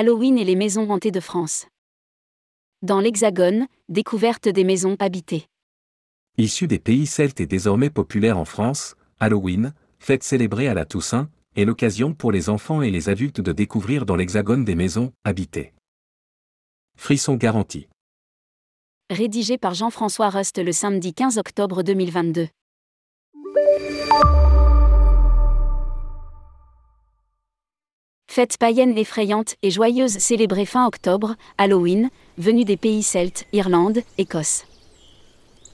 Halloween et les maisons hantées de France. Dans l'Hexagone, découverte des maisons habitées. Issu des pays celtes et désormais populaire en France, Halloween, fête célébrée à la Toussaint, est l'occasion pour les enfants et les adultes de découvrir dans l'Hexagone des maisons habitées. Frisson garanti. Rédigé par Jean-François Rust le samedi 15 octobre 2022. Fête païenne effrayante et joyeuse célébrée fin octobre, Halloween, venue des pays celtes, Irlande, Écosse.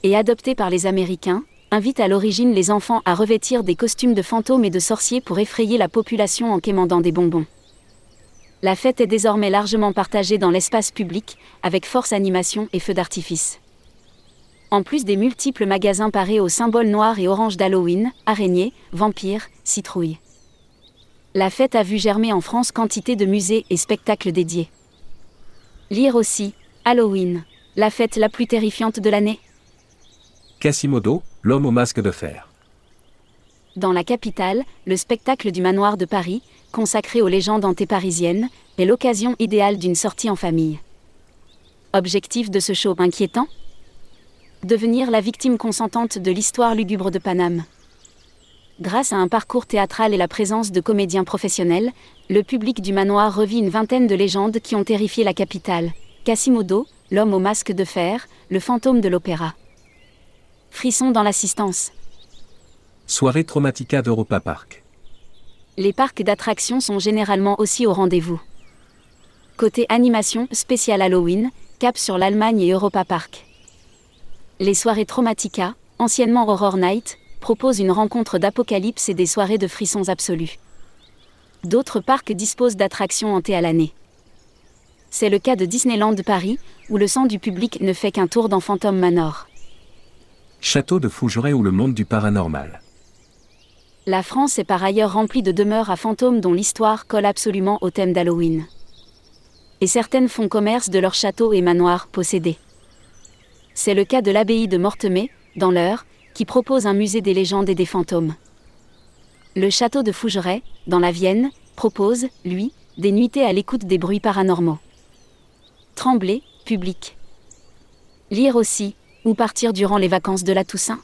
Et adoptée par les Américains, invite à l'origine les enfants à revêtir des costumes de fantômes et de sorciers pour effrayer la population en quémandant des bonbons. La fête est désormais largement partagée dans l'espace public, avec force animation et feux d'artifice. En plus des multiples magasins parés aux symboles noirs et orange d'Halloween, araignées, vampires, citrouilles la fête a vu germer en France quantité de musées et spectacles dédiés. Lire aussi Halloween, la fête la plus terrifiante de l'année. Quasimodo, l'homme au masque de fer. Dans la capitale, le spectacle du manoir de Paris, consacré aux légendes hantées parisiennes, est l'occasion idéale d'une sortie en famille. Objectif de ce show inquiétant? Devenir la victime consentante de l'histoire lugubre de Paname. Grâce à un parcours théâtral et la présence de comédiens professionnels, le public du manoir revit une vingtaine de légendes qui ont terrifié la capitale. Quasimodo, l'homme au masque de fer, le fantôme de l'opéra. Frisson dans l'assistance. Soirée Traumatica d'Europa Park. Les parcs d'attractions sont généralement aussi au rendez-vous. Côté animation spécial Halloween, cap sur l'Allemagne et Europa Park. Les soirées Traumatica, anciennement Horror Night, propose une rencontre d'apocalypse et des soirées de frissons absolus. D'autres parcs disposent d'attractions hantées à l'année. C'est le cas de Disneyland Paris, où le sang du public ne fait qu'un tour dans Phantom Manor. Château de Fougeray ou le monde du paranormal. La France est par ailleurs remplie de demeures à fantômes dont l'histoire colle absolument au thème d'Halloween. Et certaines font commerce de leurs châteaux et manoirs possédés. C'est le cas de l'abbaye de Mortemay, dans l'Eure, qui propose un musée des légendes et des fantômes. Le château de Fougeray, dans la Vienne, propose, lui, des nuitées à l'écoute des bruits paranormaux. Trembler, public. Lire aussi, ou partir durant les vacances de la Toussaint.